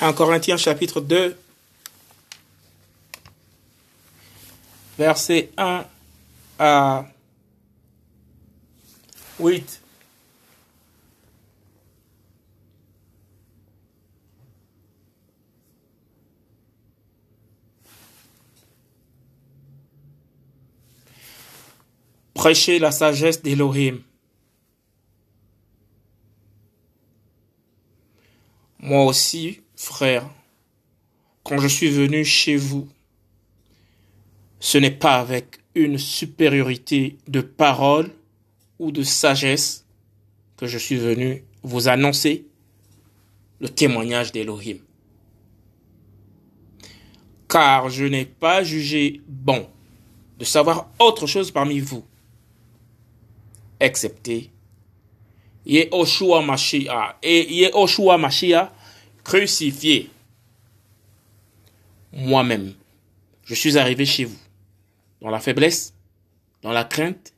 1 Corinthiens chapitre 2, verset 1 à 8. Prêchez la sagesse d'Elohim. Moi aussi, frère, quand je suis venu chez vous, ce n'est pas avec une supériorité de parole ou de sagesse que je suis venu vous annoncer le témoignage d'Elohim. Car je n'ai pas jugé bon de savoir autre chose parmi vous excepté Yehoshua Mashiach et Mashiach crucifié. Moi-même, je suis arrivé chez vous dans la faiblesse, dans la crainte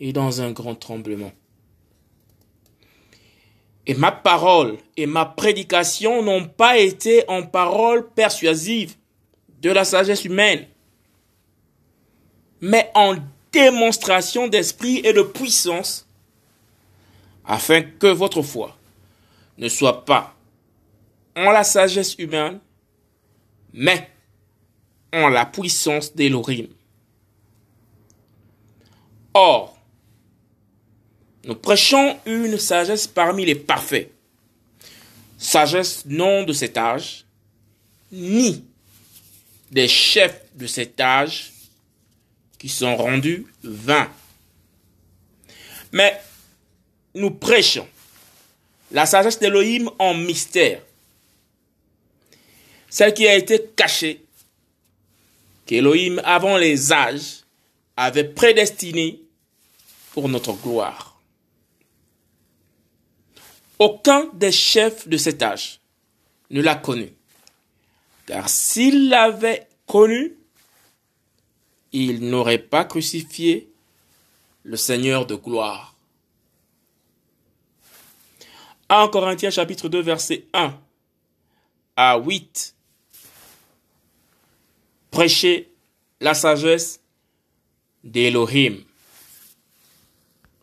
et dans un grand tremblement. Et ma parole et ma prédication n'ont pas été en parole persuasive de la sagesse humaine, mais en démonstration d'esprit et de puissance, afin que votre foi ne soit pas en la sagesse humaine, mais en la puissance d'Elohim. Or, nous prêchons une sagesse parmi les parfaits, sagesse non de cet âge, ni des chefs de cet âge, qui sont rendus vains. Mais nous prêchons la sagesse d'Elohim en mystère, celle qui a été cachée, qu'Elohim, avant les âges, avait prédestinée pour notre gloire. Aucun des chefs de cet âge ne l'a connu, car s'il l'avait connu, il n'aurait pas crucifié le Seigneur de gloire. 1 Corinthiens chapitre 2 verset 1 à 8. Prêchez la sagesse d'Elohim.